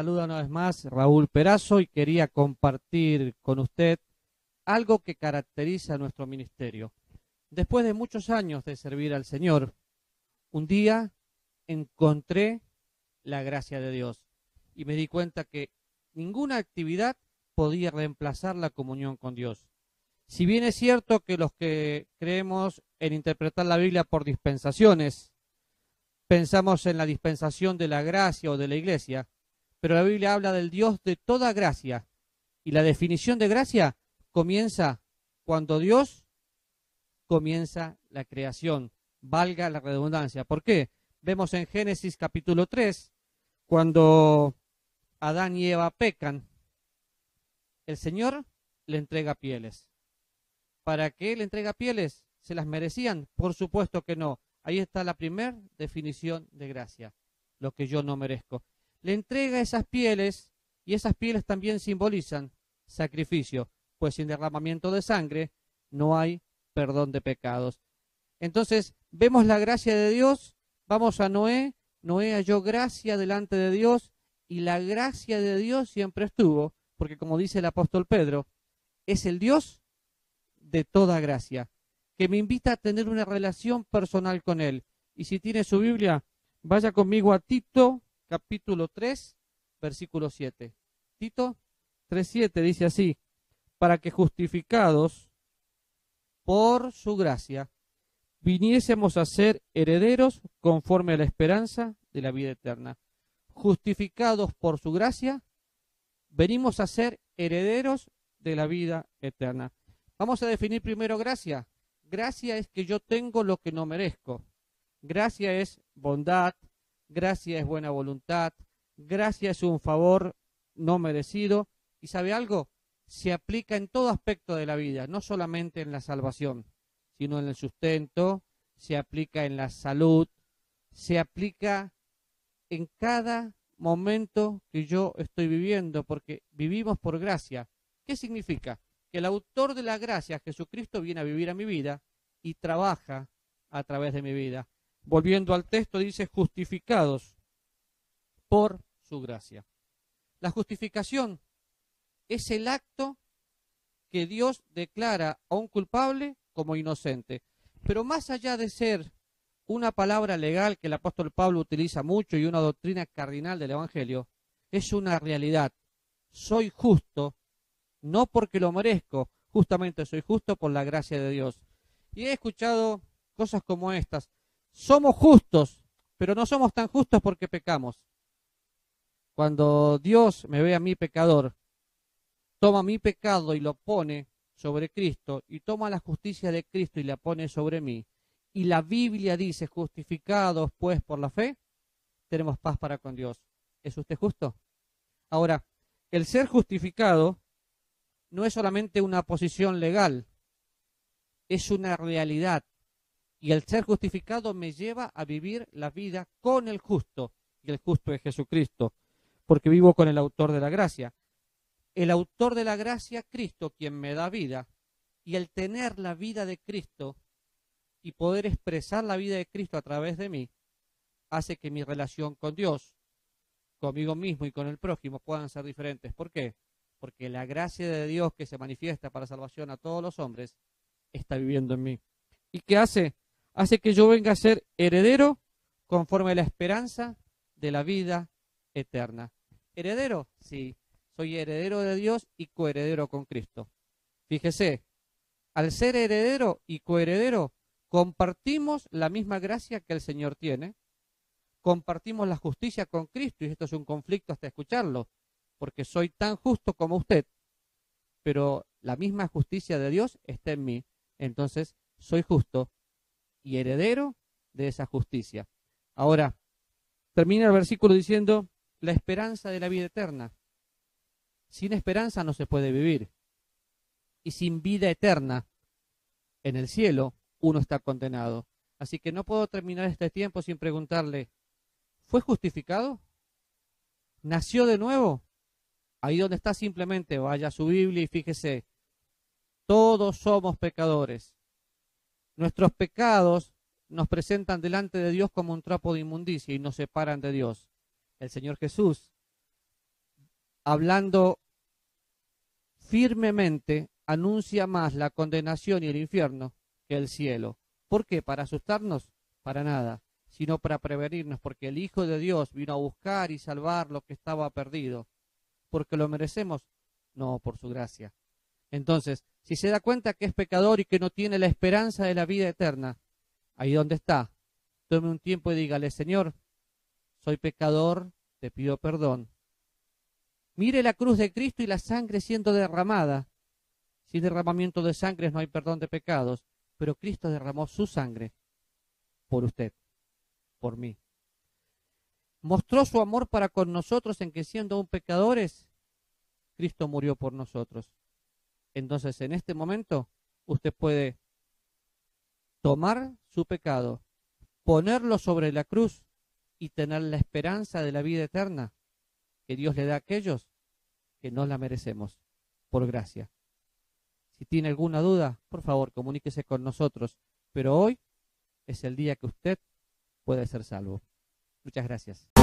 saluda una vez más Raúl Perazo y quería compartir con usted algo que caracteriza nuestro ministerio. Después de muchos años de servir al Señor, un día encontré la gracia de Dios y me di cuenta que ninguna actividad podía reemplazar la comunión con Dios. Si bien es cierto que los que creemos en interpretar la Biblia por dispensaciones, pensamos en la dispensación de la gracia o de la iglesia, pero la Biblia habla del Dios de toda gracia. Y la definición de gracia comienza cuando Dios comienza la creación. Valga la redundancia. ¿Por qué? Vemos en Génesis capítulo 3, cuando Adán y Eva pecan, el Señor le entrega pieles. ¿Para qué le entrega pieles? ¿Se las merecían? Por supuesto que no. Ahí está la primera definición de gracia, lo que yo no merezco le entrega esas pieles y esas pieles también simbolizan sacrificio, pues sin derramamiento de sangre no hay perdón de pecados. Entonces, vemos la gracia de Dios, vamos a Noé, Noé halló gracia delante de Dios y la gracia de Dios siempre estuvo, porque como dice el apóstol Pedro, es el Dios de toda gracia, que me invita a tener una relación personal con Él. Y si tiene su Biblia, vaya conmigo a Tito capítulo 3, versículo 7. Tito 3.7 dice así, para que justificados por su gracia viniésemos a ser herederos conforme a la esperanza de la vida eterna. Justificados por su gracia, venimos a ser herederos de la vida eterna. Vamos a definir primero gracia. Gracia es que yo tengo lo que no merezco. Gracia es bondad, gracia es buena voluntad, gracia es un favor no merecido. ¿Y sabe algo? Se aplica en todo aspecto de la vida, no solamente en la salvación, sino en el sustento, se aplica en la salud, se aplica en cada momento que yo estoy viviendo, porque vivimos por gracia. ¿Qué significa? Que el autor de la gracia, Jesucristo, viene a vivir a mi vida y trabaja a través de mi vida. Volviendo al texto, dice justificados por su gracia. La justificación es el acto que Dios declara a un culpable como inocente. Pero más allá de ser una palabra legal que el apóstol Pablo utiliza mucho y una doctrina cardinal del Evangelio, es una realidad. Soy justo, no porque lo merezco, justamente soy justo por la gracia de Dios. Y he escuchado cosas como estas somos justos, pero no somos tan justos porque pecamos. Cuando Dios me ve a mí pecador, toma mi pecado y lo pone sobre Cristo y toma la justicia de Cristo y la pone sobre mí. Y la Biblia dice, justificados pues por la fe, tenemos paz para con Dios. ¿Es usted justo? Ahora, el ser justificado no es solamente una posición legal, es una realidad. Y el ser justificado me lleva a vivir la vida con el justo. Y el justo es Jesucristo, porque vivo con el autor de la gracia. El autor de la gracia, Cristo, quien me da vida. Y el tener la vida de Cristo y poder expresar la vida de Cristo a través de mí, hace que mi relación con Dios, conmigo mismo y con el prójimo puedan ser diferentes. ¿Por qué? Porque la gracia de Dios que se manifiesta para salvación a todos los hombres está viviendo en mí. ¿Y qué hace? Hace que yo venga a ser heredero conforme a la esperanza de la vida eterna. ¿Heredero? Sí, soy heredero de Dios y coheredero con Cristo. Fíjese, al ser heredero y coheredero, compartimos la misma gracia que el Señor tiene, compartimos la justicia con Cristo, y esto es un conflicto hasta escucharlo, porque soy tan justo como usted, pero la misma justicia de Dios está en mí, entonces soy justo y heredero de esa justicia. Ahora, termina el versículo diciendo, la esperanza de la vida eterna. Sin esperanza no se puede vivir. Y sin vida eterna en el cielo, uno está condenado. Así que no puedo terminar este tiempo sin preguntarle, ¿fue justificado? ¿Nació de nuevo? Ahí donde está simplemente vaya a su Biblia y fíjese, todos somos pecadores Nuestros pecados nos presentan delante de Dios como un trapo de inmundicia y nos separan de Dios. El Señor Jesús hablando firmemente, anuncia más la condenación y el infierno que el cielo. ¿Por qué? ¿Para asustarnos? Para nada, sino para prevenirnos, porque el Hijo de Dios vino a buscar y salvar lo que estaba perdido. ¿Porque lo merecemos? No, por su gracia. Entonces, si se da cuenta que es pecador y que no tiene la esperanza de la vida eterna, ahí donde está, tome un tiempo y dígale, Señor, soy pecador, te pido perdón. Mire la cruz de Cristo y la sangre siendo derramada. Sin derramamiento de sangre no hay perdón de pecados, pero Cristo derramó su sangre por usted, por mí. Mostró su amor para con nosotros en que siendo aún pecadores, Cristo murió por nosotros. Entonces, en este momento, usted puede tomar su pecado, ponerlo sobre la cruz y tener la esperanza de la vida eterna que Dios le da a aquellos que no la merecemos, por gracia. Si tiene alguna duda, por favor, comuníquese con nosotros. Pero hoy es el día que usted puede ser salvo. Muchas gracias.